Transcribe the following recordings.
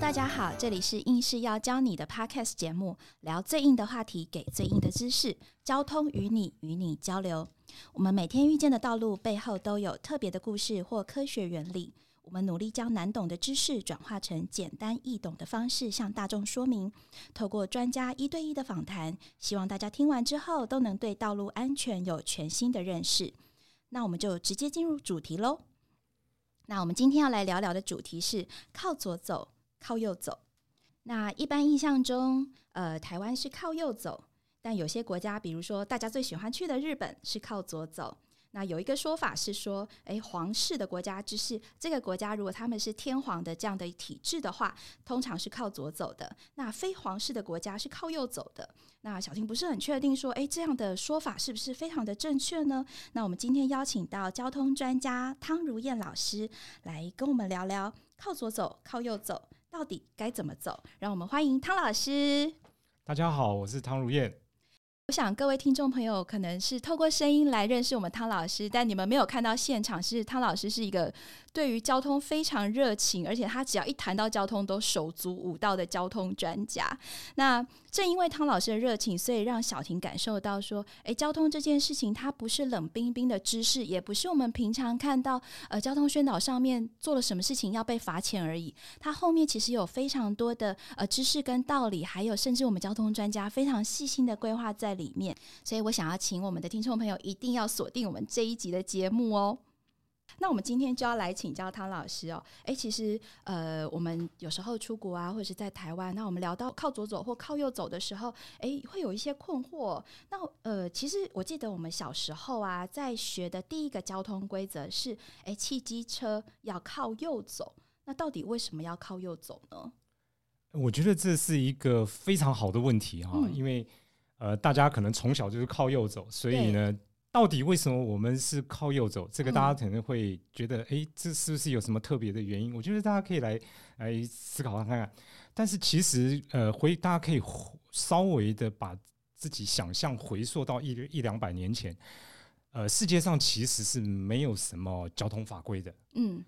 大家好，这里是硬是要教你的 Podcast 节目，聊最硬的话题，给最硬的知识，交通与你与你交流。我们每天遇见的道路背后都有特别的故事或科学原理。我们努力将难懂的知识转化成简单易懂的方式向大众说明。透过专家一对一的访谈，希望大家听完之后都能对道路安全有全新的认识。那我们就直接进入主题喽。那我们今天要来聊聊的主题是靠左走，靠右走。那一般印象中，呃，台湾是靠右走，但有些国家，比如说大家最喜欢去的日本，是靠左走。那有一个说法是说，诶，皇室的国家就是这个国家，如果他们是天皇的这样的体制的话，通常是靠左走的；那非皇室的国家是靠右走的。那小婷不是很确定说，诶，这样的说法是不是非常的正确呢？那我们今天邀请到交通专家汤如燕老师来跟我们聊聊，靠左走、靠右走到底该怎么走？让我们欢迎汤老师。大家好，我是汤如燕。我想各位听众朋友可能是透过声音来认识我们汤老师，但你们没有看到现场，是汤老师是一个对于交通非常热情，而且他只要一谈到交通都手足舞道的交通专家。那正因为汤老师的热情，所以让小婷感受到说，诶，交通这件事情它不是冷冰冰的知识，也不是我们平常看到呃交通宣导上面做了什么事情要被罚钱而已。它后面其实有非常多的呃知识跟道理，还有甚至我们交通专家非常细心的规划在里面。所以我想要请我们的听众朋友一定要锁定我们这一集的节目哦。那我们今天就要来请教汤老师哦。诶，其实呃，我们有时候出国啊，或者是在台湾，那我们聊到靠左走或靠右走的时候，诶，会有一些困惑。那呃，其实我记得我们小时候啊，在学的第一个交通规则是，诶，汽机车要靠右走。那到底为什么要靠右走呢？我觉得这是一个非常好的问题哈，因为呃，大家可能从小就是靠右走，所以呢。到底为什么我们是靠右走？这个大家可能会觉得，哎，这是不是有什么特别的原因？我觉得大家可以来来思考看看。但是其实，呃，回大家可以稍微的把自己想象回溯到一一两百年前，呃，世界上其实是没有什么交通法规的。嗯。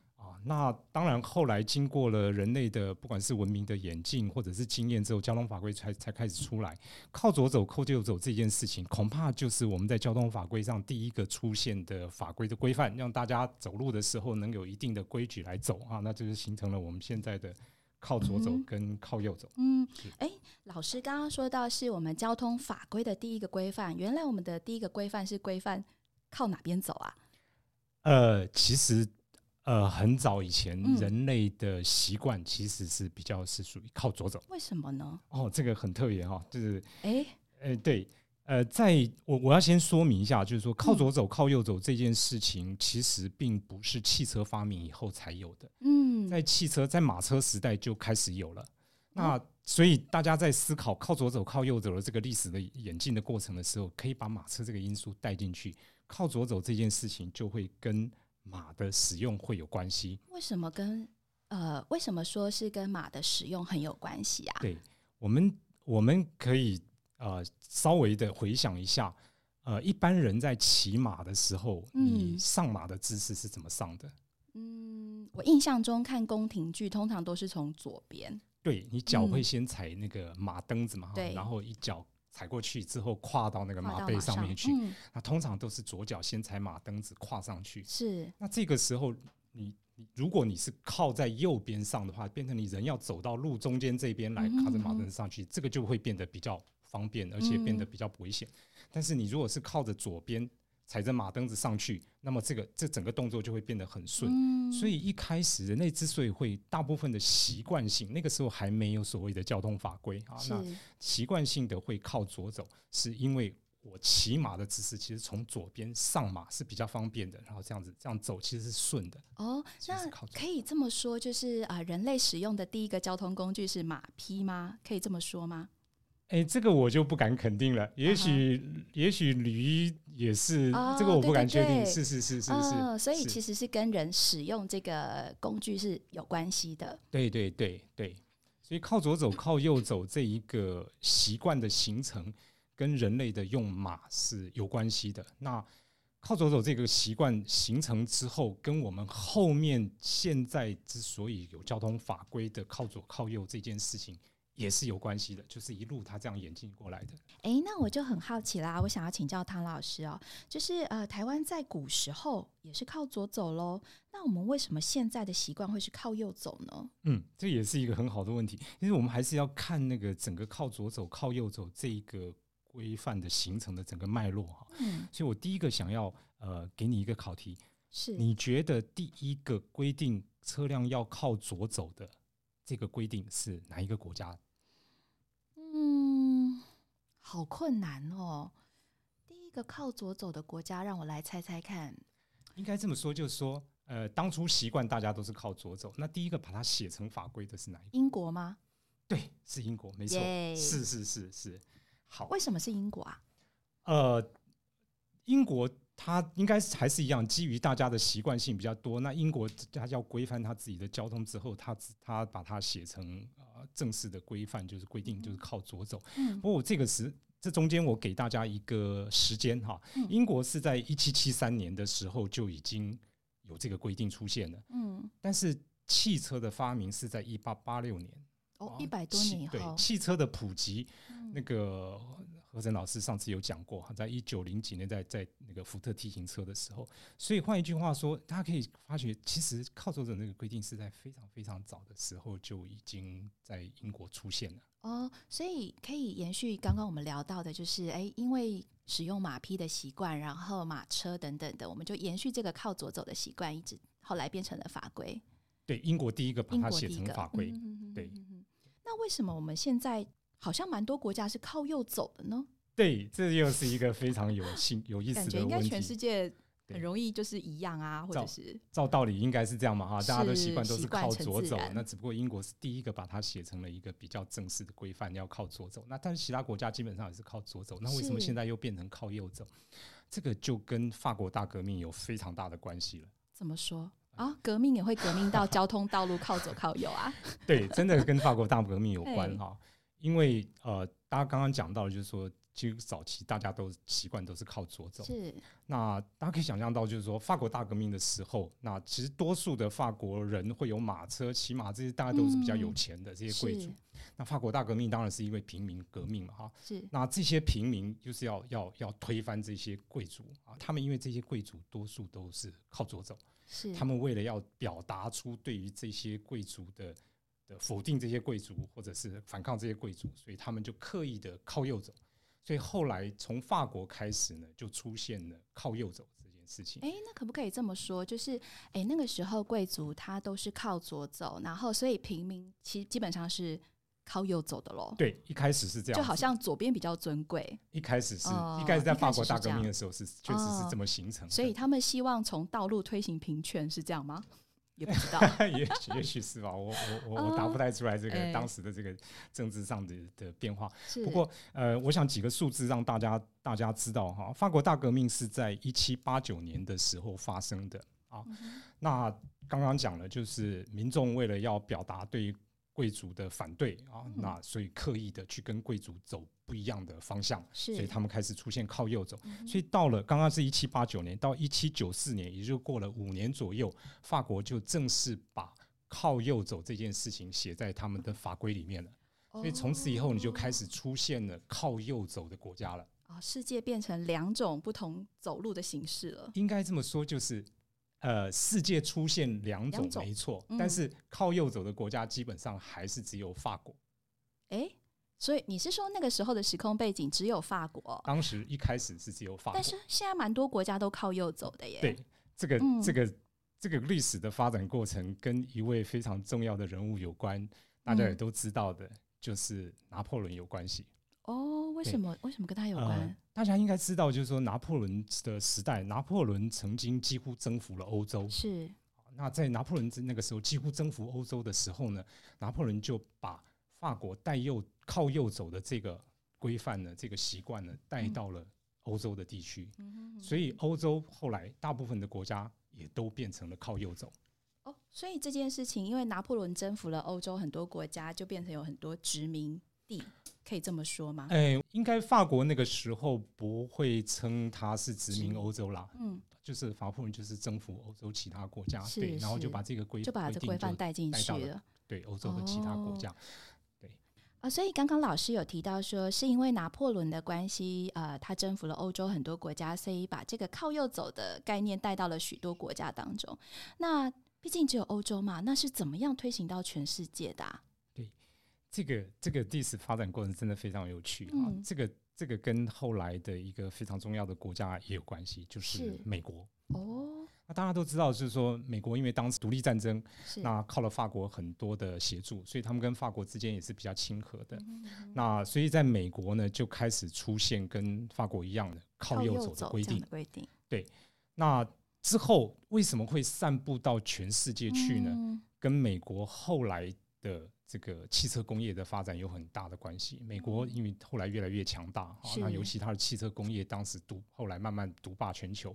那当然，后来经过了人类的不管是文明的演进，或者是经验之后，交通法规才才开始出来。靠左走、靠右走这件事情，恐怕就是我们在交通法规上第一个出现的法规的规范，让大家走路的时候能有一定的规矩来走啊。那就是形成了我们现在的靠左走跟靠右走。嗯，哎，老师刚刚说到是我们交通法规的第一个规范，原来我们的第一个规范是规范靠哪边走啊？呃，其实。呃，很早以前，人类的习惯其实是比较是属于靠左走。为什么呢？哦，这个很特别哈，就是哎，呃，对，呃，在我我要先说明一下，就是说靠左走、靠右走这件事情，其实并不是汽车发明以后才有的。嗯，在汽车在马车时代就开始有了。那所以大家在思考靠左走、靠右走的这个历史的演进的过程的时候，可以把马车这个因素带进去，靠左走这件事情就会跟。马的使用会有关系？为什么跟呃，为什么说是跟马的使用很有关系啊？对，我们我们可以呃稍微的回想一下，呃，一般人在骑马的时候，你上马的姿势是怎么上的？嗯，我印象中看宫廷剧，通常都是从左边。对你脚会先踩那个马蹬子嘛，对，然后一脚。踩过去之后，跨到那个马背上面去。那通常都是左脚先踩马蹬子，跨上去。是。那这个时候，你你如果你是靠在右边上的话，变成你人要走到路中间这边来，靠着马蹬子上去，这个就会变得比较方便，而且变得比较危险。但是你如果是靠着左边。踩着马蹬子上去，那么这个这整个动作就会变得很顺。所以一开始人类之所以会大部分的习惯性，那个时候还没有所谓的交通法规啊，那习惯性的会靠左走，是因为我骑马的姿势其实从左边上马是比较方便的，然后这样子这样走其实是顺的。哦，那可以这么说，就是啊，人类使用的第一个交通工具是马匹吗？可以这么说吗？哎，这个我就不敢肯定了。也许，也许驴也是，这个我不敢确定。是是是是是，所以其实是跟人使用这个工具是有关系的。对对对对，所以靠左走、靠右走这一个习惯的形成，跟人类的用马是有关系的。那靠左走这个习惯形成之后，跟我们后面现在之所以有交通法规的靠左靠右这件事情。也是有关系的，就是一路他这样演进过来的。哎，那我就很好奇啦，我想要请教唐老师哦，就是呃，台湾在古时候也是靠左走喽，那我们为什么现在的习惯会是靠右走呢？嗯，这也是一个很好的问题，因为我们还是要看那个整个靠左走、靠右走这一个规范的形成的整个脉络哈。嗯，所以我第一个想要呃给你一个考题，是你觉得第一个规定车辆要靠左走的这个规定是哪一个国家？嗯，好困难哦。第一个靠左走的国家，让我来猜猜看。应该这么说，就是说，呃，当初习惯大家都是靠左走。那第一个把它写成法规的是哪一个？英国吗？对，是英国，没错，是是是是。好，为什么是英国啊？呃，英国它应该是还是一样，基于大家的习惯性比较多。那英国它要规范它自己的交通之后，它它把它写成。正式的规范就是规定，就是靠左走。嗯，不过这个时这中间我给大家一个时间哈，英国是在一七七三年的时候就已经有这个规定出现了。嗯，但是汽车的发明是在一八八六年。哦，一百多年以后，对汽车的普及，那个。何晨老师上次有讲过哈，在一九零几年，在在那个福特 T 型车的时候，所以换一句话说，大家可以发觉，其实靠左走那个规定是在非常非常早的时候就已经在英国出现了。哦，所以可以延续刚刚我们聊到的，就是哎，因为使用马匹的习惯，然后马车等等的，我们就延续这个靠左走的习惯，一直后来变成了法规。对，英国第一个把它写成法规。对，那为什么我们现在？好像蛮多国家是靠右走的呢。对，这又是一个非常有兴有意思的问题。应该全世界很容易就是一样啊，或者是照道理应该是这样嘛哈，大家都习惯都是靠左走。那只不过英国是第一个把它写成了一个比较正式的规范，要靠左走。那但是其他国家基本上也是靠左走。那为什么现在又变成靠右走？这个就跟法国大革命有非常大的关系了。怎么说啊？革命也会革命到交通道路靠左靠右啊？对，真的跟法国大革命有关 哈。因为呃，大家刚刚讲到，就是说，其实早期大家都习惯都是靠左走。是。那大家可以想象到，就是说，法国大革命的时候，那其实多数的法国人会有马车、骑马，这些大家都是比较有钱的这些贵族。那法国大革命当然是因为平民革命嘛，哈。是。那这些平民就是要要要推翻这些贵族啊，他们因为这些贵族多数都是靠左走，是。他们为了要表达出对于这些贵族的。的否定这些贵族，或者是反抗这些贵族，所以他们就刻意的靠右走。所以后来从法国开始呢，就出现了靠右走这件事情。哎，那可不可以这么说？就是哎，那个时候贵族他都是靠左走，然后所以平民其实基本上是靠右走的喽。对，一开始是这样，就好像左边比较尊贵。一开始是一开始在法国大革命的时候是确实是这么形成。所以他们希望从道路推行平权，是这样吗？也不知道，也许也许是吧，我我我我答不太出来这个当时的这个政治上的的变化。不过呃，我想几个数字让大家大家知道哈，法国大革命是在一七八九年的时候发生的啊。那刚刚讲了，就是民众为了要表达对。贵族的反对啊，那所以刻意的去跟贵族走不一样的方向，所以他们开始出现靠右走。所以到了刚刚是一七八九年到一七九四年，也就过了五年左右，法国就正式把靠右走这件事情写在他们的法规里面了。所以从此以后，你就开始出现了靠右走的国家了。啊，世界变成两种不同走路的形式了。应该这么说，就是。呃，世界出现两种没错，但是靠右走的国家基本上还是只有法国。哎，所以你是说那个时候的时空背景只有法国？当时一开始是只有法国，但是现在蛮多国家都靠右走的耶。对，这个这个这个历史的发展过程跟一位非常重要的人物有关，大家也都知道的，就是拿破仑有关系。哦，为什么？为什么跟他有关？大家应该知道，就是说拿破仑的时代，拿破仑曾经几乎征服了欧洲。是。那在拿破仑那个时候几乎征服欧洲的时候呢，拿破仑就把法国带右靠右走的这个规范呢，这个习惯呢，带到了欧洲的地区。嗯所以欧洲后来大部分的国家也都变成了靠右走。哦，所以这件事情，因为拿破仑征服了欧洲很多国家，就变成有很多殖民。地，可以这么说吗？哎，应该法国那个时候不会称它是殖民欧洲啦，嗯，就是法国人就是征服欧洲其他国家，是对，然后就把这个规就把这规范带进去了。对欧洲的其他国哦家。啊，所以刚刚老师有提到说，是因为拿破仑的关系，呃，他征服了欧洲很多国家，所以把这个靠右走的概念带到了许多国家当中。那毕竟只有欧洲嘛，那是怎么样推行到全世界的、啊？这个这个历史发展过程真的非常有趣啊！嗯这个这个跟后来的一个非常重要的国家也有关系，就是是美国。哦，那大家都知道，就是说美国因为当时独立战争，那靠了法国很多的协助，所以他们跟法国之间也是比较亲和的。嗯那所以在美国呢，就开始出现跟法国一样的靠右走的规定。规定那之后为什么会散布到全世界去呢？嗯跟美国后来的这个汽车工业的发展有很大的关系。美国因为后来越来越强大，哈是那尤其它的汽车工业当时独后来慢慢独霸全球，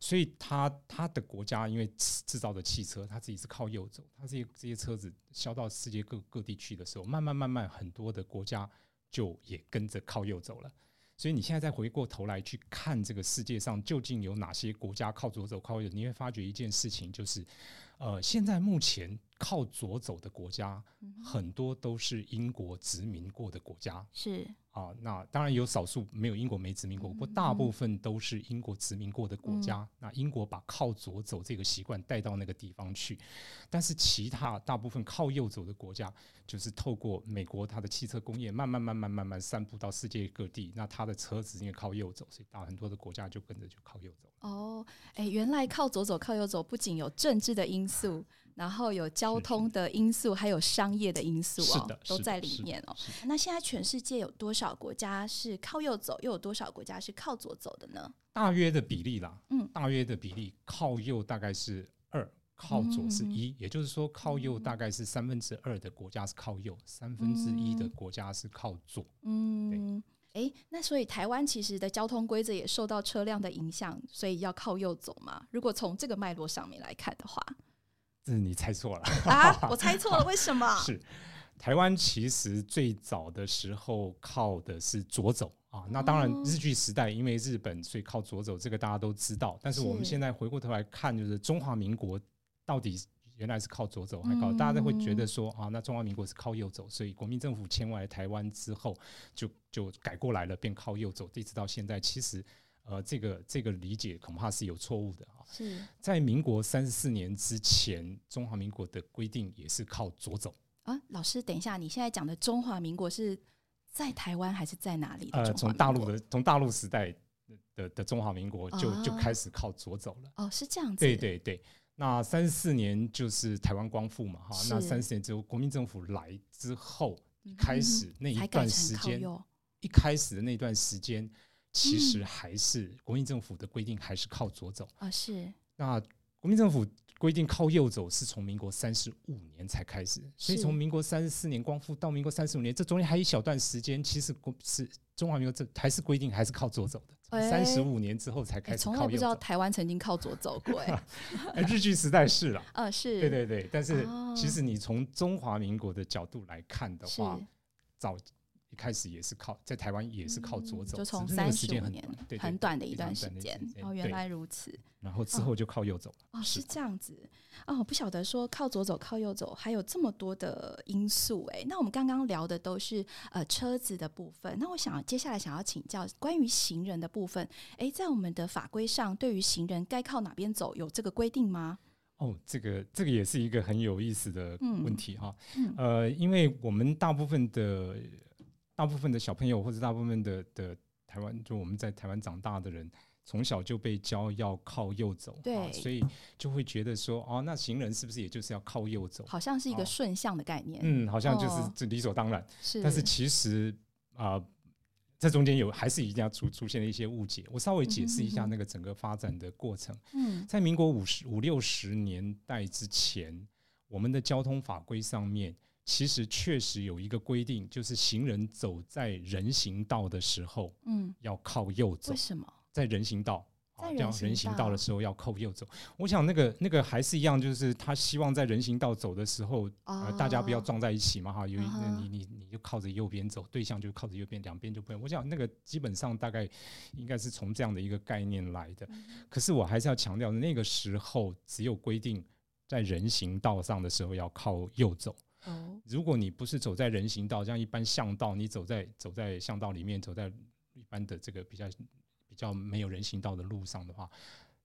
所以它它的国家因为制制造的汽车，它自己是靠右走，它这些这些车子销到世界各各地去的时候，慢慢慢慢很多的国家就也跟着靠右走了。所以你现在再回过头来去看这个世界上究竟有哪些国家靠左走、靠右走，你会发觉一件事情，就是，呃，现在目前靠左走的国家很多都是英国殖民过的国家是啊。那当然有少数没有英国没殖民过，不过大部分都是英国殖民过的国家。那英国把靠左走这个习惯带到那个地方去，但是其他大部分靠右走的国家，就是透过美国它的汽车工业慢慢慢慢慢慢散布到世界各地。那它的车子因为靠右走，所以大很多的国家就跟着就靠右走。哦，哎，原来靠左走、靠右走不仅有政治的因素，然后有交通的因素，还有商业的因素哦是的，都在里面哦。那现在全世界有多少国家是靠右走，又有多少国家是靠左走的呢？大约的比例啦，嗯大约的比例靠右大概是二，靠左是嗯一、也就是说靠右大概是三分之二的国家是靠右，三分之一的国家是靠左。嗯，哎，那所以台湾其实的交通规则也受到车辆的影响，所以要靠右走嘛。如果从这个脉络上面来看的话，这是你猜错了，啊，我猜错了，为什么？是台湾其实最早的时候靠的是左走啊。那当然哦日据时代因为日本所以靠左走，这个大家都知道。但是我们现在回过头来看，就是中华民国到底原来是靠左走还靠，嗯大家都会觉得说啊，那中华民国是靠右走，所以国民政府迁过来台湾之后，就就改过来了，变靠右走，一直到现在，其实呃，这个这个理解恐怕是有错误的啊。是在民国三十四年之前，中华民国的规定也是靠左走。啊，老师，等一下，你现在讲的中华民国是在台湾还是在哪里的呃，从大陆的从大陆时代的的中华民国就、就啊开始靠左走了。哦，是这样子，对对对，那三十四年就是台湾光复嘛，哈，那三十年之后国民政府来之后，开始那一段成时间，一开始的那段时间，其嗯。实还是国民政府的规定还是靠左走。啊，是。那国民政府规定靠右走是从民国三十五年才开始，所以是从民国三十四年光复到民国三十五年，这中间还有一小段时间，其实国是中华民国这还是规定还是靠左走的，哎三十五年之后才哎开始从来不知道。台湾曾经靠左走过，哎，哎日据时代是了，呃，是，对对对，但是哦。其实你从中华民国的角度来看的是，话，早一开始也是靠在台湾也是靠左走，嗯就从三十五年很短，的一段时间哦，原来如此，然后之后就靠右走了。哦，是是这样子，哦，我不晓得说靠左走、靠右走还有这么多的因素，哎，那我们刚刚聊的都是呃车子的部分，那我想接下来想要请教关于行人的部分，哎，在我们的法规上，对于行人该靠哪边走有这个规定吗？哦，这个这个也是一个很有意思的嗯问题哈。嗯呃，因为我们大部分的大部分的小朋友或者大部分的的台湾，就我们在台湾长大的人，从小就被教要靠右走，啊对所以就会觉得说，哦，那行人是不是也就是要靠右走？好像是一个哦顺向的概念，嗯，好像就是哦这理所当然。是，但是其实啊、这中间有还是一定要出出现了一些误解。我稍微解释一下那个整个发展的过程。嗯在民国五十五六十年代之前，我们的交通法规上面其实确实有一个规定，就是行人走在人行道的时候嗯，要靠右走为，什么？在人行道在这样人行道道的时候要靠右走。我想那个那个还是一样，就是他希望在人行道走的时候，呃，大家不要哦撞在一起嘛，哈，有一嗯你你你就靠着右边走，对象就靠着右边，两边就不用。我想那个基本上大概应该是从这样的一个概念来的。嗯可是我还是要强调，那个时候只有规定在人行道上的时候要靠右走。哦，如果你不是走在人行道，像一般巷道，你走在走在巷道里面，走在一般的这个比较比较没有人行道的路上的话，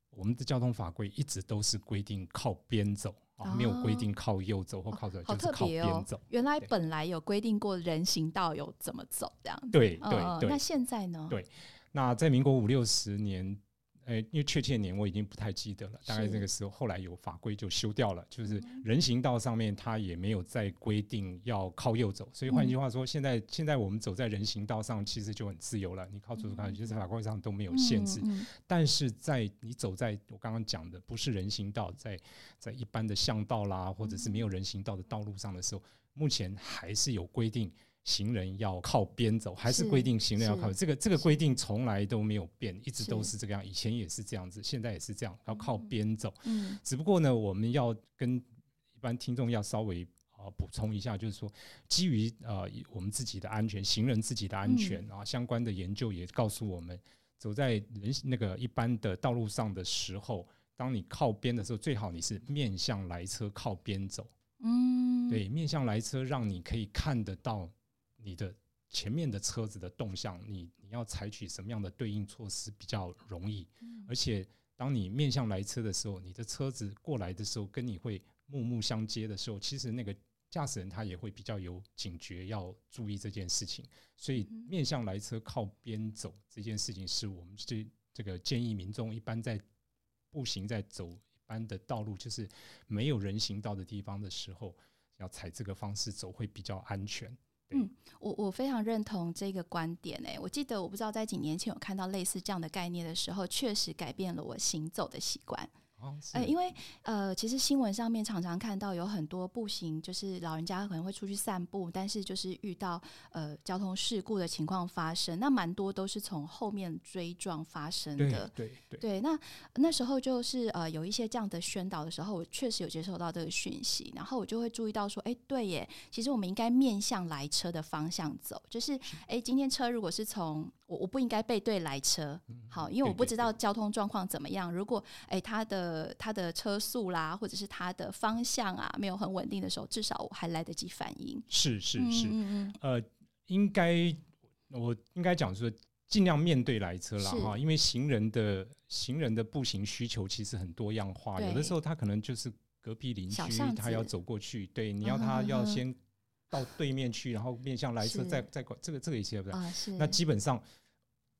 我们的交通法规一直都是规定靠边走啊，没有规定靠右走或靠左，就是靠边走。！原来本来有规定过人行道有怎么走这样子。对对那现在呢？对那在民国五六十年，呃，因为确切年我已经不太记得了，大概是那个时候后来有法规就修掉了，就是嗯。人行道上面它也没有再规定要靠右走，所以换句话说，现在现在我们走在人行道上其实就很自由了，你靠左走靠右，就是法规上都没有限制。但是在你走在我刚刚讲的不是人行道，在在一般的巷道啦，或者是没有人行道的道路上的时候，目前还是有规定。行人要靠边走，还是是规定行人要靠这个这个规定从来都没有变，一直都是是这个样，以前也是这样子，现在也是这样，要靠边走。嗯只不过呢，我们要跟一般听众要稍微啊补充一下，就是说，基于呃我们自己的安全，行人自己的安全啊，相关的研究也告诉我们，走在人那个一般的道路上的时候，当你靠边的时候，最好你是面向来车靠边走。嗯，对，面向来车，让你可以看得到你的前面的车子的动向，你你要采取什么样的对应措施比较容易。嗯而且，当你面向来车的时候，你的车子过来的时候，跟你会目目相接的时候，其实那个驾驶人他也会比较有警觉，要注意这件事情。所以，嗯面向来车靠边走这件事情，是我们这这个建议民众一般在步行在走一般的道路，就是没有人行道的地方的时候，要采这个方式走会比较安全。我我非常认同这个观点诶、我记得我不知道在几年前有看到类似这样的概念的时候，确实改变了我行走的习惯。哦，是。呃，因为呃，其实新闻上面常常看到有很多步行，就是老人家可能会出去散步，但是就是遇到呃交通事故的情况发生，那蛮多都是从后面追撞发生的。对对，对，那那时候就是呃有一些这样的宣导的时候，我确实有接受到这个讯息，然后我就会注意到说，哎，对耶，其实我们应该面向来车的方向走，就是哎，今天车如果是从我我不应该背对来车，好，因为我不知道交通状况怎么样，如果哎他的它的车速啦，或者是它的方向啊没有很稳定的时候，至少我还来得及反应。是是是，嗯嗯呃，应该我应该讲说，尽量面对来车啦哈，因为行人的行人的步行需求其实很多样化，有的时候他可能就是隔壁邻居他要走过去，对，你要嗯他要先到对面去，然后面向来车再再过，这个这个也是不嗯啊是，那基本上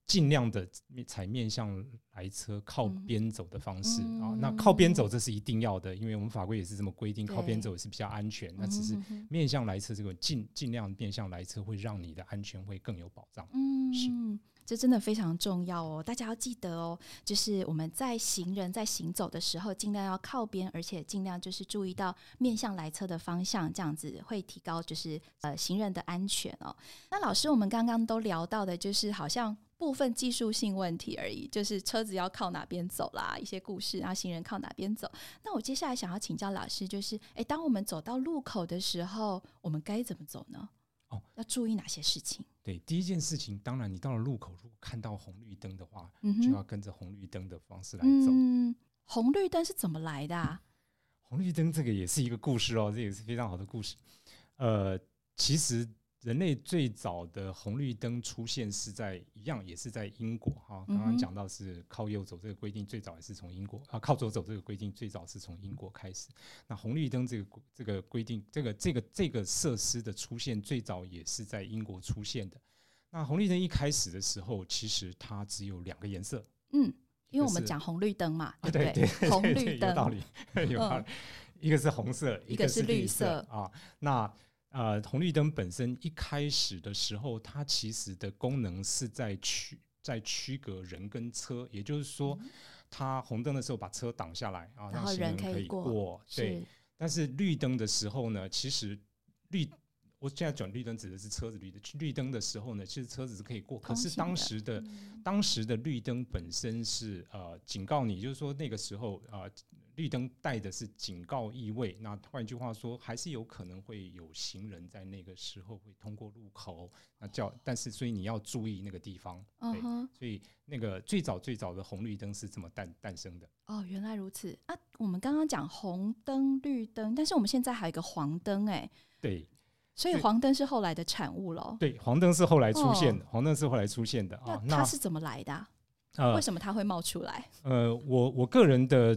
尽量的采面向来车靠嗯边走的方式啊。嗯那靠边走这是一定要的，因为我们法规也是这么规定，靠边走也是比较安全。那只是面向来车这个尽尽量面向来车，会让你的安全会更有保障。嗯是嗯，这真的非常重要哦，大家要记得哦，就是我们在行人在行走的时候，尽量要靠边，而且尽量就是注意到面向来车的方向，这样子会提高就是呃行人的安全哦。那老师，我们刚刚都聊到的，就是好像。部分技术性问题而已，就是车子要靠哪边走啦，一些故事，然后行人靠哪边走。那我接下来想要请教老师，就是，诶，当我们走到路口的时候，我们该怎么走呢？哦，要注意哪些事情？对，第一件事情，当然你到了路口，如果看到红绿灯的话，嗯就要跟着红绿灯的方式来走。嗯，红绿灯是怎么来的、啊？红绿灯这个也是一个故事哦，这也是非常好的故事。呃，其实人类最早的红绿灯出现是在一样，也是在英国哈。刚刚讲到是靠右走这个规定，最早也是从英国啊，靠左走这个规定最早是从英国开始。那红绿灯这个这个规定，这个这个这个设施的出现，最早也是在英国出现的。那红绿灯一开始的时候，其实它只有两个颜色，嗯，因为我们讲红绿灯嘛，啊，对不对对，红绿灯 有道理，有道理。一个是红色，一个是绿绿色啊。那呃，红绿灯本身一开始的时候，它其实的功能是在区在区隔人跟车，也就是说，它红灯的时候把车挡下来啊，让行人可以过过。对，但是绿灯的时候呢，其实绿我现在转绿灯指的是车子绿的，绿灯的时候呢，其实车子是可以过，可是当时的当时的绿灯本身是呃警告你，就是说那个时候啊。绿灯带的是警告意味，那换句话说，还是有可能会有行人在那个时候会通过路口，那叫，但是所以你要注意那个地方，对，所以那个最早最早的红绿灯是这么诞诞生的。哦，原来如此啊！我们刚刚讲红灯、绿灯，但是我们现在还有一个黄灯，哎，对，所以黄灯是后来的产物喽。对，黄灯是后来出现的，黄灯是后来出现的啊。那它是怎么来的？呃，为什么它会冒出来？呃，我我个人的。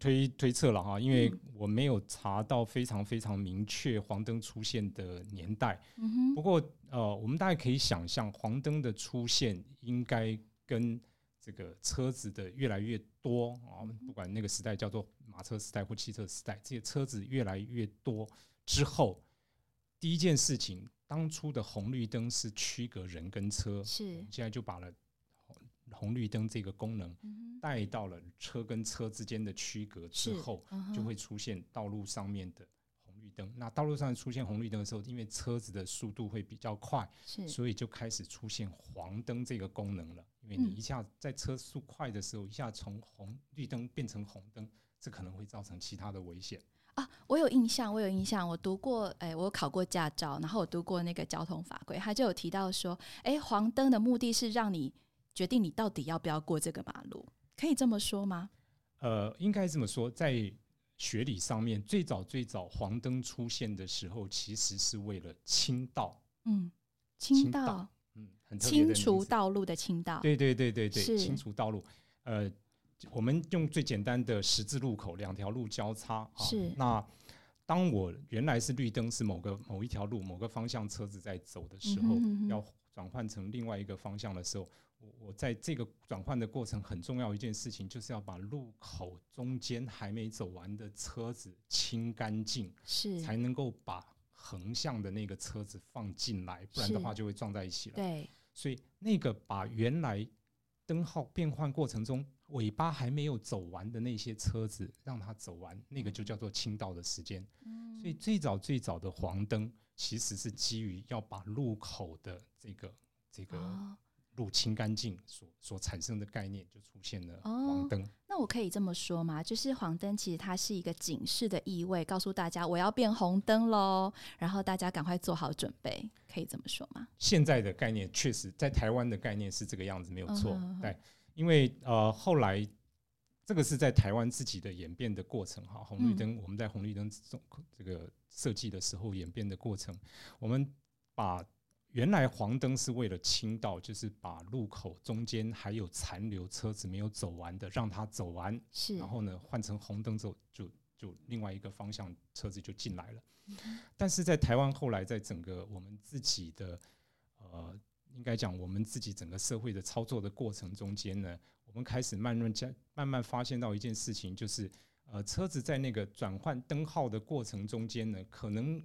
推推测了哈，因为我没有查到非常非常明确黄灯出现的年代。不过呃，我们大概可以想象，黄灯的出现应该跟这个车子的越来越多啊，不管那个时代叫做马车时代或汽车时代，这些车子越来越多之后，第一件事情，当初的红绿灯是区隔人跟车，是现在就把了。红绿灯这个功能带到了车跟车之间的区隔之后，就会出现道路上面的红绿灯。那道路上出现红绿灯的时候，因为车子的速度会比较快，所以就开始出现黄灯这个功能了。因为你一下在车速快的时候，一下从红绿灯变成红灯，这可能会造成其他的危险啊！我有印象，我有印象，我读过，哎，我考过驾照，然后我读过那个交通法规，他就有提到说，哎，黄灯的目的是让你。决定你到底要不要过这个马路，可以这么说吗？呃，应该这么说，在学理上面，最早最早黄灯出现的时候，其实是为了清道。嗯，清道，嗯，很清除道路的清道。对对对对对，清除道路。呃，我们用最简单的十字路口，两条路交叉。啊是。那当我原来是绿灯，是某个某一条路某个方向车子在走的时候，要转换成另外一个方向的时候。我我在这个转换的过程很重要一件事情，就是要把路口中间还没走完的车子清干净，是才能够把横向的那个车子放进来，不然的话就会撞在一起了。对，所以那个把原来灯号变换过程中尾巴还没有走完的那些车子让它走完，那个就叫做清道的时间。嗯，所以最早最早的黄灯其实是基于要把路口的这个这个。路清干净所所产生的概念就出现了黄灯。那我可以这么说吗？就是黄灯其实它是一个警示的意味，告诉大家我要变红灯喽，然后大家赶快做好准备，可以这么说吗？现在的概念确实在台湾的概念是这个样子，没有错。对，因为呃后来这个是在台湾自己的演变的过程哈，红绿灯我们在红绿灯这种这个设计的时候演变的过程，我们把。原来黄灯是为了清道，就是把路口中间还有残留车子没有走完的，让它走完。是，然后呢，换成红灯之后，就就另外一个方向车子就进来了。但是在台湾后来，在整个我们自己的呃，应该讲我们自己整个社会的操作的过程中间呢，我们开始慢慢加慢慢发现到一件事情，就是呃，车子在那个转换灯号的过程中间呢，可能。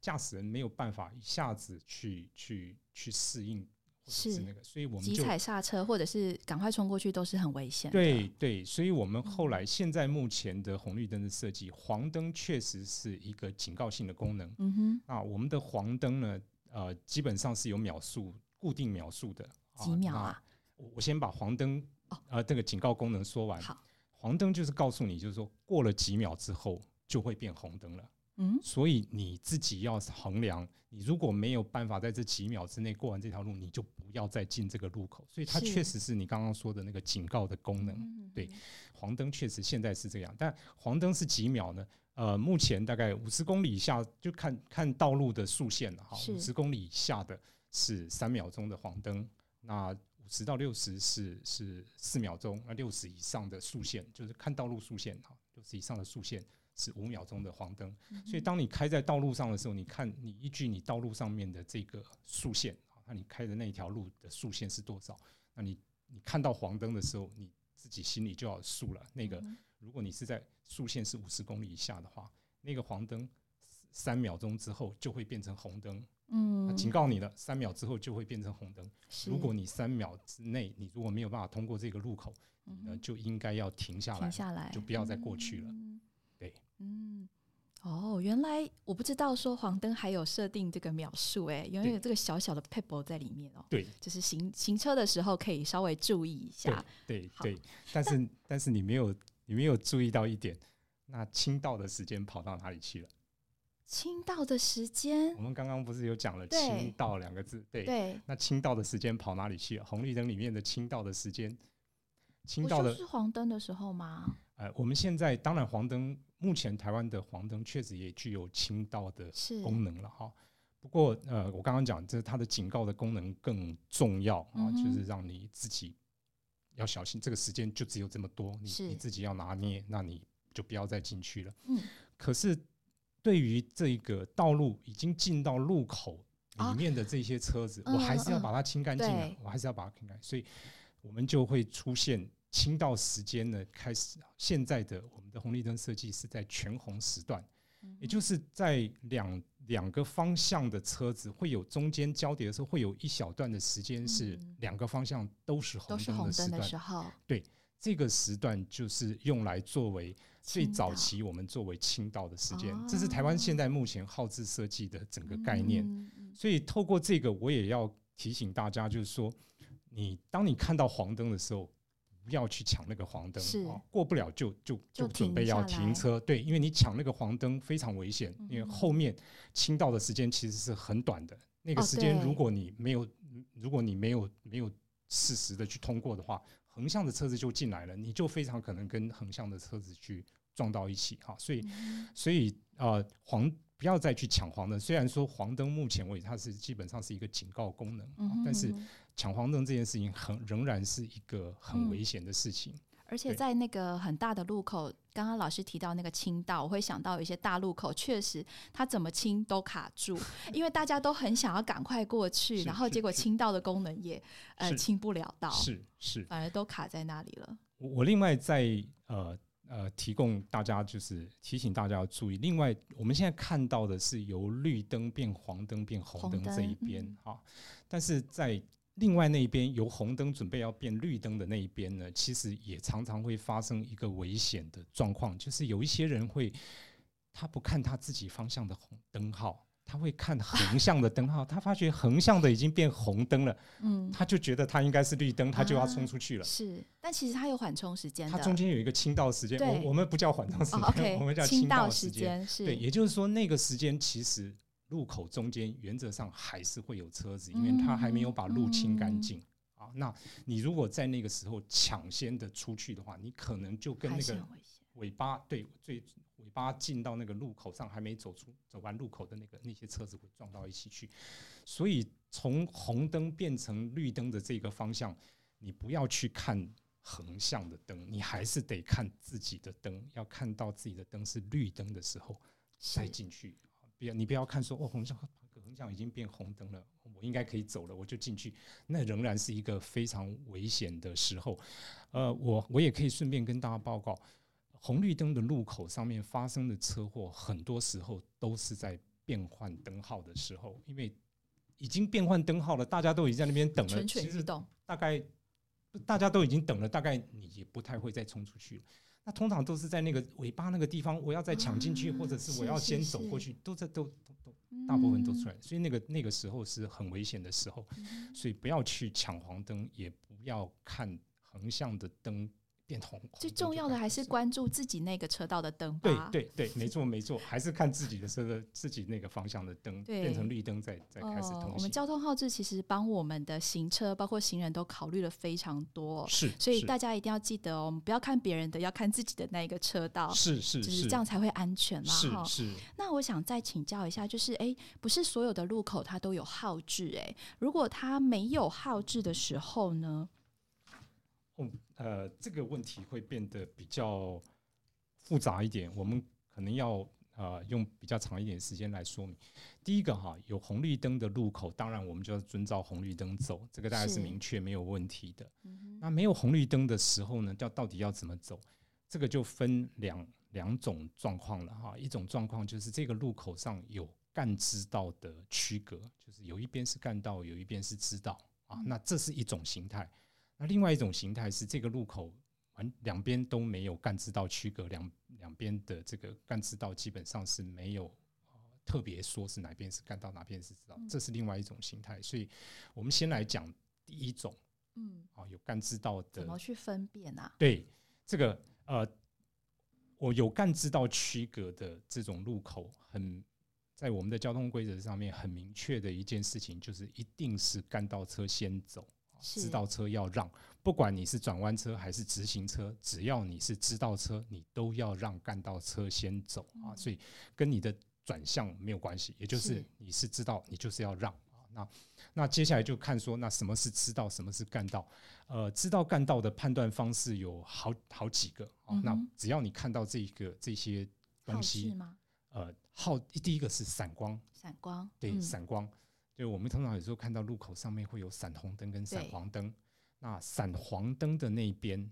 驾驶人没有办法一下子去去去适应，是那个，所以我们急踩刹车或者是赶快冲过去都是很危险。对对，所以我们后来现在目前的红绿灯的设计，黄灯确实是一个警告性的功能。嗯哼，啊，我们的黄灯呢，呃，基本上是有秒数固定秒数的，几秒啊？我我先把黄灯啊这个警告功能说完。好，黄灯就是告诉你，就是说过了几秒之后就会变红灯了。嗯，所以你自己要衡量，你如果没有办法在这几秒之内过完这条路，你就不要再进这个路口。所以它确实是你刚刚说的那个警告的功能。对，黄灯确实现在是这样，但黄灯是几秒呢？呃，目前大概五十公里以下，就看看道路的速线了哈。五十公里以下的是三秒钟的黄灯，那五十到六十是是四秒钟，那六十以上的速线就是看道路速线哈，六十以上的速线。是五秒钟的黄灯，所以当你开在道路上的时候，你看你依据你道路上面的这个速线啊，那你开的那一条路的速线是多少？那你你看到黄灯的时候，你自己心里就要数了。那个如果你是在速线是五十公里以下的话，那个黄灯三秒钟之后就会变成红灯。嗯，警告你了，三秒之后就会变成红灯。如果你三秒之内你如果没有办法通过这个路口，呃，就应该要停下来，停下来，就不要再过去了。嗯，哦，原来我不知道说黄灯还有设定这个秒数，哎，原来有这个小小的 pebble 在里面哦。对，就是行行车的时候可以稍微注意一下。对对，但是但是你没有你没有注意到一点，那清道的时间跑到哪里去了？清道的时间，我们刚刚不是有讲了“清道”两个字？对对，那清道的时间跑哪里去了？红绿灯里面的清道的时间，清道的是黄灯的时候吗？呃，我们现在当然黄灯。目前台湾的黄灯确实也具有清道的功能了哈，不过呃，我刚刚讲，这它的警告的功能更重要啊，就是让你自己要小心，这个时间就只有这么多，你你自己要拿捏，那你就不要再进去了。嗯，可是对于这个道路已经进到路口里面的这些车子，我还是要把它清干净啊，我还是要把它清干净，所以我们就会出现。清道时间呢？开始现在的我们的红绿灯设计是在全红时段，也就是在两两个方向的车子会有中间交叠的时候，会有一小段的时间是两个方向都是红灯的时候。对，这个时段就是用来作为最早期我们作为清道的时间，这是台湾现在目前号志设计的整个概念。所以透过这个，我也要提醒大家，就是说，你当你看到黄灯的时候。不要去抢那个黄灯，过不了就就就准备要停车。对，因为你抢那个黄灯非常危险，因为后面清道的时间其实是很短的。那个时间如果你没有，如果你没有没有适时的去通过的话，横向的车子就进来了，你就非常可能跟横向的车子去撞到一起哈。所以，所以呃黄。不要再去抢黄灯。虽然说黄灯目前为止它是基本上是一个警告功能，但是抢黄灯这件事情很仍然是一个很危险的事情。而且在那个很大的路口，刚刚老师提到那个清道，我会想到有一些大路口，确实它怎么清都卡住，因为大家都很想要赶快过去，然后结果清道的功能也呃清不了道，是是，反而都卡在那里了。我我另外在呃。呃，提供大家就是提醒大家要注意。另外，我们现在看到的是由绿灯变黄灯变红灯这一边哈，但是在另外那一边由红灯准备要变绿灯的那一边呢，其实也常常会发生一个危险的状况，就是有一些人会他不看他自己方向的红灯号。他会看横向的灯号，他发觉横向的已经变红灯了，嗯，他就觉得他应该是绿灯，他就要冲出去了。是，但其实他有缓冲时间他中间有一个清道时间，我我们不叫缓冲时间，我们叫清道时间。对，也就是说那个时间其实路口中间原则上还是会有车子，因为它还没有把路清干净啊。那你如果在那个时候抢先的出去的话，你可能就跟那个尾巴对最。尾巴进到那个路口上，还没走出走完路口的那个那些车子会撞到一起去，所以从红灯变成绿灯的这个方向，你不要去看横向的灯，你还是得看自己的灯，要看到自己的灯是绿灯的时候再进去。不要你不要看说哦，横向横向已经变红灯了，我应该可以走了，我就进去，那仍然是一个非常危险的时候。呃，我我也可以顺便跟大家报告。红绿灯的路口上面发生的车祸，很多时候都是在变换灯号的时候，因为已经变换灯号了，大家都已经在那边等了。其实大概大家都已经等了，大概你也不太会再冲出去。那通常都是在那个尾巴那个地方，我要再抢进去，或者是我要先走过去，都在都都都大部分都出来。所以那个那个时候是很危险的时候，所以不要去抢黄灯，也不要看横向的灯。变红，最重要的还是关注自己那个车道的灯吧。对对对，没错没错，还是看自己的车的自己那个方向的灯变成绿灯，再再开始通行。我们交通号志其实帮我们的行车，包括行人都考虑了非常多。是，所以大家一定要记得哦，我们不要看别人的，要看自己的那一个车道。是是就是，这样才会安全嘛。是是。那我想再请教一下，就是哎，不是所有的路口它都有号志哎，如果它没有号志的时候呢？呃，这个问题会变得比较复杂一点，我们可能要呃用比较长一点时间来说明。第一个哈，有红绿灯的路口，当然我们就要遵照红绿灯走，这个大概是明确没有问题的。那没有红绿灯的时候呢，要到底要怎么走？这个就分两两种状况了哈。一种状况就是这个路口上有干支道的区隔，就是有一边是干道，有一边是支道啊。那这是一种形态。那另外一种形态是，这个路口完两边都没有干支道区隔，两两边的这个干支道基本上是没有。特别说是哪边是干道，哪边是知道，这是另外一种形态。所以，我们先来讲第一种，嗯，啊，有干知道的，怎么去分辨啊？对，这个呃，我有干知道区隔的这种路口，很在我们的交通规则上面很明确的一件事情，就是一定是干道车先走，知道车要让，不管你是转弯车还是直行车，只要你是知道车，你都要让干道车先走啊。所以跟你的。转向没有关系，也就是你是知道，你就是要让啊。那那接下来就看说，那什么是知道，什么是干道？呃，知道干道的判断方式有好好几个啊。那只要你看到这个这些东西，呃，好，第一个是闪光，闪光，对，闪光。就我们通常有时候看到路口上面会有闪红灯跟闪黄灯，那闪黄灯的那边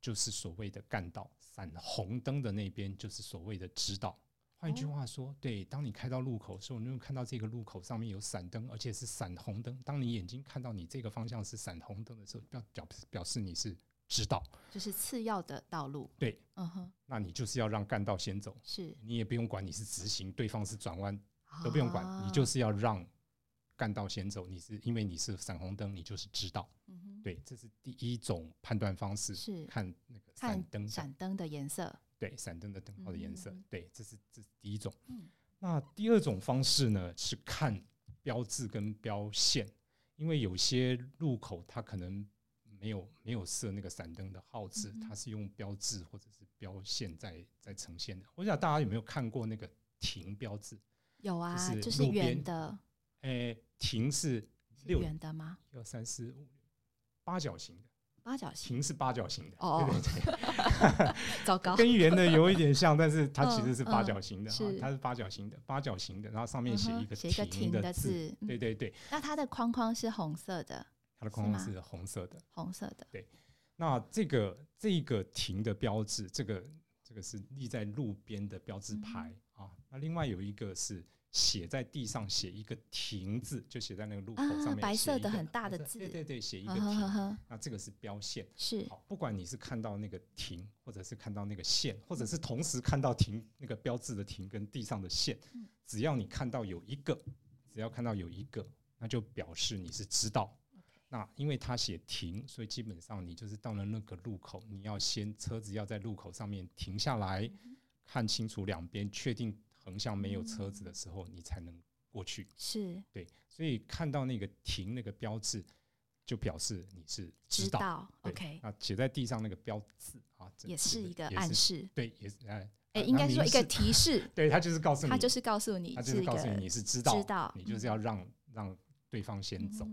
就是所谓的干道，闪红灯的那边就是所谓的直道。换一句话说，对，当你开到路口的时候，你会看到这个路口上面有闪灯，而且是闪红灯。当你眼睛看到你这个方向是闪红灯的时候，表表表示你是直道，就是次要的道路。对，嗯哼，那你就是要让干道先走，是你也不用管你是直行，对方是转弯，都不用管，你就是要让干道先走。你是因为你是闪红灯，你就是知道。嗯哼，对，这是第一种判断方式，是看那个闪灯，闪灯的颜色。对，闪灯的灯号的颜色，对，这是这是第一种。那第二种方式呢，是看标志跟标线，因为有些路口它可能没有没有设那个闪灯的号字，它是用标志或者是标线在在呈现的。我想大家有没有看过那个停标志？有啊，就是圆的。诶，亭是六圆的吗？一二三四五八角形的。八角形，亭是八角形的，哦对对对，糟糕，跟圆的有一点像，但是它其实是八角形的，它是八角形的，八角形的，然后上面写一个写一个停的字，对对对。那它的框框是红色的，它的框框是红色的，红色的。对，那这个这个亭的标志，这个这个是立在路边的标志牌啊。那另外有一个是。写在地上写一个停字，就写在那个路口上面，白色的很大的字，对对对，写一个停。那这个是标线，是好。不管你是看到那个停，或者是看到那个线，或者是同时看到停那个标志的停跟地上的线，只要你看到有一个，只要看到有一个，那就表示你是知道。那因为他写停，所以基本上你就是到了那个路口，你要先车子要在路口上面停下来，看清楚两边，确定。横向没有车子的时候，你才能过去。是对，所以看到那个停那个标志，就表示你是知道。OK，啊，写在地上那个标志啊，也是一个暗示。对，也是哎哎，应该说一个提示。对他就是告诉你，他就是告诉你，他就是告诉你你是知道，知道，你就是要让让对方先走。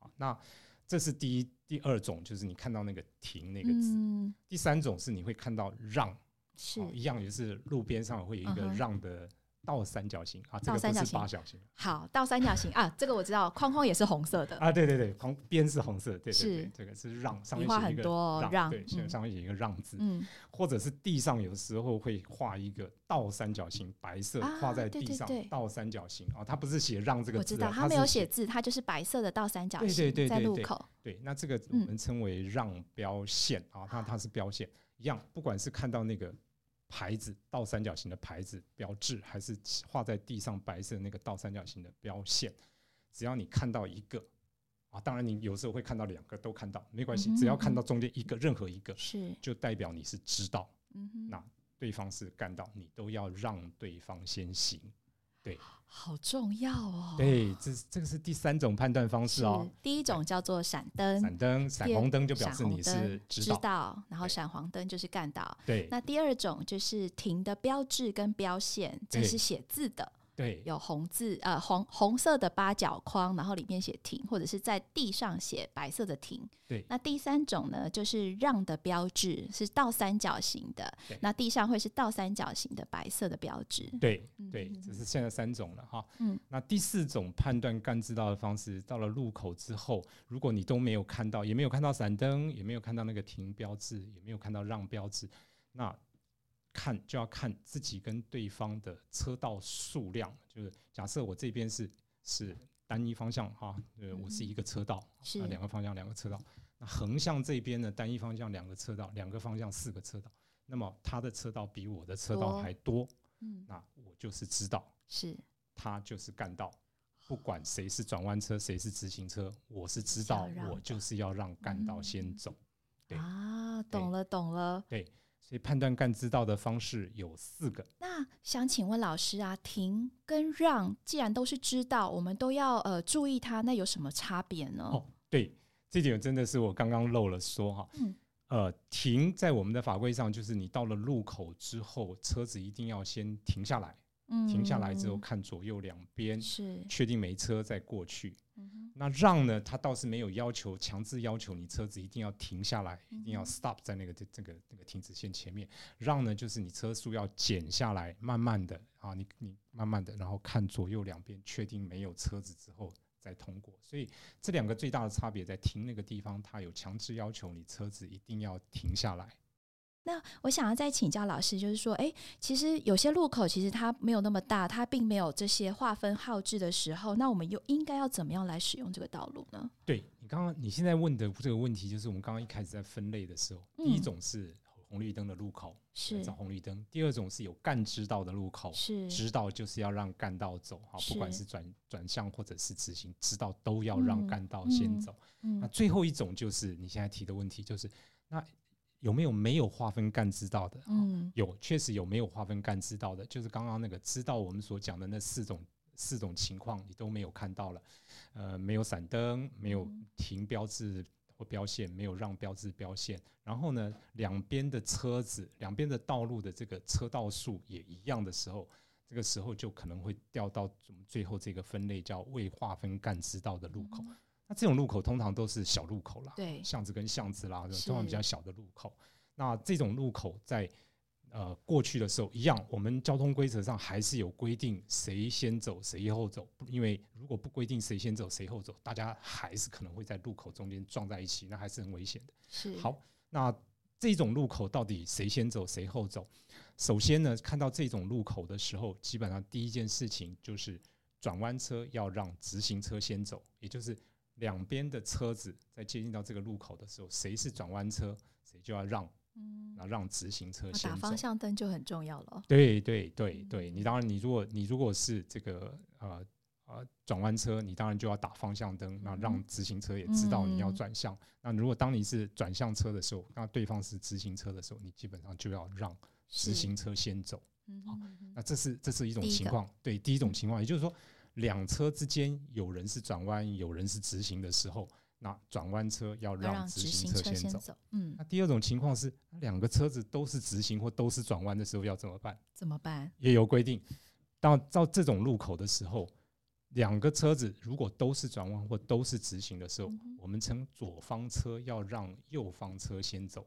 啊，那这是第一、第二种，就是你看到那个停那个字。第三种是你会看到让。是。一样，也是路边上会有一个让的倒三角形啊，这个不是八角形。好，倒三角形啊，这个我知道，框框也是红色的。啊，对对对，框边是红色，对对对，这个是让，上面写一个让，对，上面写一个让字，嗯，或者是地上有时候会画一个倒三角形，白色画在地上，倒三角形啊，它不是写让这个字，我知道，它没有写字，它就是白色的倒三角形，在路口，对，那这个我们称为让标线啊，它它是标线。一样，不管是看到那个。牌子倒三角形的牌子标志，还是画在地上白色那个倒三角形的标线，只要你看到一个啊，当然你有时候会看到两个都看到，没关系，只要看到中间一个任何一个，是。就代表你是知道，嗯那对方是干到，你都要让对方先行。对，好重要哦。对，这这个是第三种判断方式哦。第一种叫做闪灯，闪灯、闪红灯就表示你是知道，然后闪黄灯就是干到。对，那第二种就是停的标志跟标线，这是写字的。对，有红字，呃，红红色的八角框，然后里面写停，或者是在地上写白色的停。对，那第三种呢，就是让的标志是倒三角形的，那地上会是倒三角形的白色的标志。对，对，这是现在三种了哈。嗯，那第四种判断干知道的方式，到了路口之后，如果你都没有看到，也没有看到闪灯，也没有看到那个停标志，也没有看到让标志，那。看就要看自己跟对方的车道数量，就是假设我这边是是单一方向哈，呃，我是一个车道，是两个方向两个车道，那横向这边呢，单一方向两个车道，两个方向四个车道，那么他的车道比我的车道还多，嗯，那我就是知道是。他就是干道，不管谁是转弯车，谁是直行车，我是知道我就是要让干道先嗯。走。对啊，懂了懂了。所以判断干知道的方式有四个。那想请问老师啊，停跟让既然都是知道，我们都要呃注意它，那有什么差别呢？哦，对，这点真的是我刚刚漏了说哈。嗯呃，停在我们的法规上，就是你到了路口之后，车子一定要先停下来，嗯停下来之后看左右两边，是，确定没车再过去。嗯那让呢，它倒是没有要求，强制要求你车子一定要停下来，一定要嗯 stop 在那个这这个那个停止线前面。让呢，就是你车速要减下来，慢慢的啊，你你慢慢的，然后看左右两边，确定没有车子之后再通过。所以这两个最大的差别在停那个地方，它有强制要求你车子一定要停下来。那我想要再请教老师，就是说，哎，其实有些路口其实它没有那么大，它并没有这些划分号志的时候，那我们又应该要怎么样来使用这个道路呢？对你刚刚你现在问的这个问题，就是我们刚刚一开始在分类的时候，第一嗯。种是红绿灯的路口，是。找红绿灯；第二种是有干支道的路口，是。知道就是要让干道走，好，不管是。是转转向或者是直行，知道都要让嗯干道先嗯走。那嗯最后一种就是你现在提的问题，就是那有没有没有划分干支道的？嗯，嗯有，确实有没有划分干支道的，就是刚刚那个知道我们所讲的那四种四种情况，你都没有看到了。呃，没有闪灯，没有嗯停标志或标线，没有让标志标线。然后呢，两边的车子，两边的道路的这个车道数也一样的时候，这个时候就可能会掉到我们最后这个分类叫未划分干支道的路口。那这种路口通常都是小路口啦，对巷子跟巷子啦，是通常比较小的路口。那这种路口在呃过去的时候一样，我们交通规则上还是有规定谁先走谁后走，因为如果不规定谁先走谁后走，大家还是可能会在路口中间撞在一起，那还是很危险的。是好，那这种路口到底谁先走谁后走？首先呢，看到这种路口的时候，基本上第一件事情就是转弯车要让直行车先走，也就是两边的车子在接近到这个路口的时候，谁是转弯车，谁就要让，嗯，那让直行车先走。打方向灯就很重要了。对对对对，嗯你当然，你如果你如果是这个呃呃转弯车，你当然就要打方向灯，那让直行车也知道你要嗯转向。那如果当你是转向车的时候，那对方是直行车的时候，你基本上就要让直行车先走。嗯好那这是这是一种情况，对，第一种情况，也就是说，两车之间有人是转弯，有人是直行的时候，那转弯车要要让直行行车先走。先走。嗯那，第二种情况是，两个车子都是直行或都是转弯的时候要怎么办？怎么办？也有规定，到到这种路口的时候，两个车子如果都是转弯或都是直行的时候，嗯我们称左方车要让右方车先走。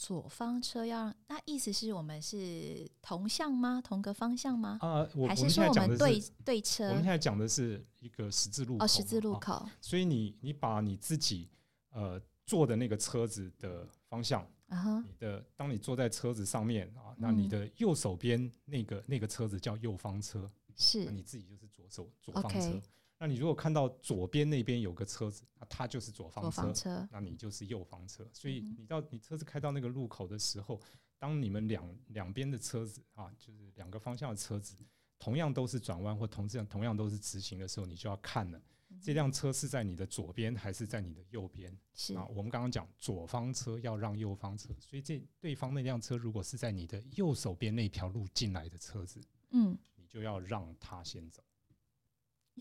左方车要让，那意思是我们是同向吗？同个方向吗？啊、我还是我们现在说我们对讲的是，对车我们现？在讲的是一个十字路口，哦，十字路啊口。所以你你把你自己呃坐的那个车子的方向，啊哈，你的当你坐在车子上面啊，那你嗯的右手边那个那个车子叫右方车，那是你自己就是左手左方车。那你如果看到左边那边有个车子，那它就是左方车，方车。那你就是右方车。所以你到你车子开到那个路口的时候，当你们两两边的车子啊，就是两个方向的车子，同样都是转弯或同样同样都是直行的时候，你就要看了，嗯这辆车是在你的左边还是在你的右边。是啊，我们刚刚讲左方车要让右方车，所以这对方那辆车如果是在你的右手边那条路进来的车子，嗯，你就要让他先走。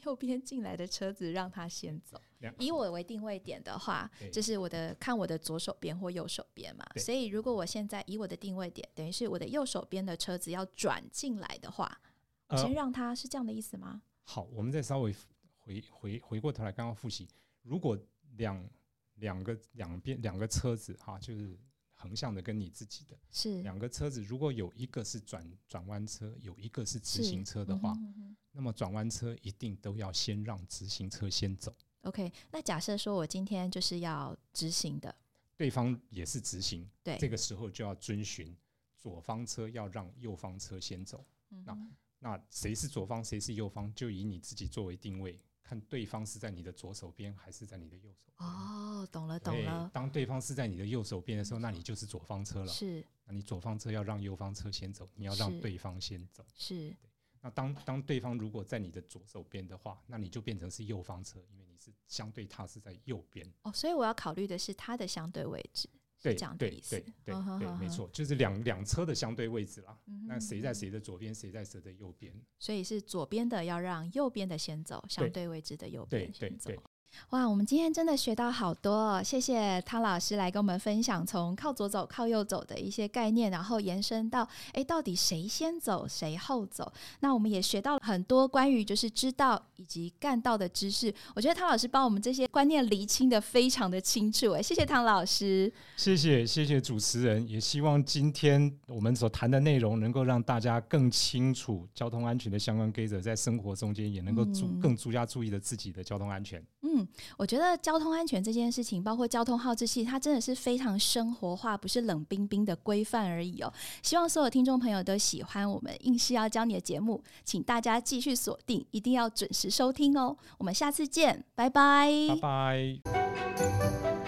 右边进来的车子让他先走。以我为定位点的话，就是我的看我的左手边或右手边嘛。所以如果我现在以我的定位点，等于是我的右手边的车子要转进来的话，我呃先让他是这样的意思吗？好，我们再稍微回回回过头来，刚刚复习，如果两两个两边两个车子哈、就是横向的跟你自己的。是。两个车子，如果有一个是转转弯车，有一个是直行车的话，嗯哼嗯哼那么转弯车一定都要先让直行车先走，OK，那假设说我今天就是要直行的，对方也是直行，对，这个时候就要遵循左方车要让右方车先走。那那谁是左方，谁是右方，就以你自己作为定位，看对方是在你的左手边还是在你的右手边。哦，懂了，懂了。当对方是在你的右手边的时候，那你就是左方车了。是，那你左方车要让右方车先走，你要让对方先走。是。那当当对方如果在你的左手边的话，那你就变成是右方车，因为你是相对他是在右边。哦，所以我要考虑的是他的相对位置。对，对，对，对，对，没错，就是两两车的相对位置啦。那谁在谁的左边，谁在谁的右边？所以是左边的要让右边的先走，相对位置的右边先走。哇，我们今天真的学到好多，谢谢汤老师来跟我们分享从靠左走、靠右走的一些概念，然后延伸到哎，到底谁先走，谁后走？那我们也学到了很多关于就是知道以及干到的知识。我觉得汤老师帮我们这些观念厘清的非常的清楚，哎，谢谢汤老师，谢谢谢谢主持人，也希望今天我们所谈的内容能够让大家更清楚交通安全的相关规则，在生活中间也能够注更注加注意的自己的交通安全。嗯。我觉得交通安全这件事情，包括交通号志器，它真的是非常生活化，不是冷冰冰的规范而已哦。希望所有听众朋友都喜欢我们硬是要教你的节目，请大家继续锁定，一定要准时收听哦。我们下次见，拜拜，拜拜。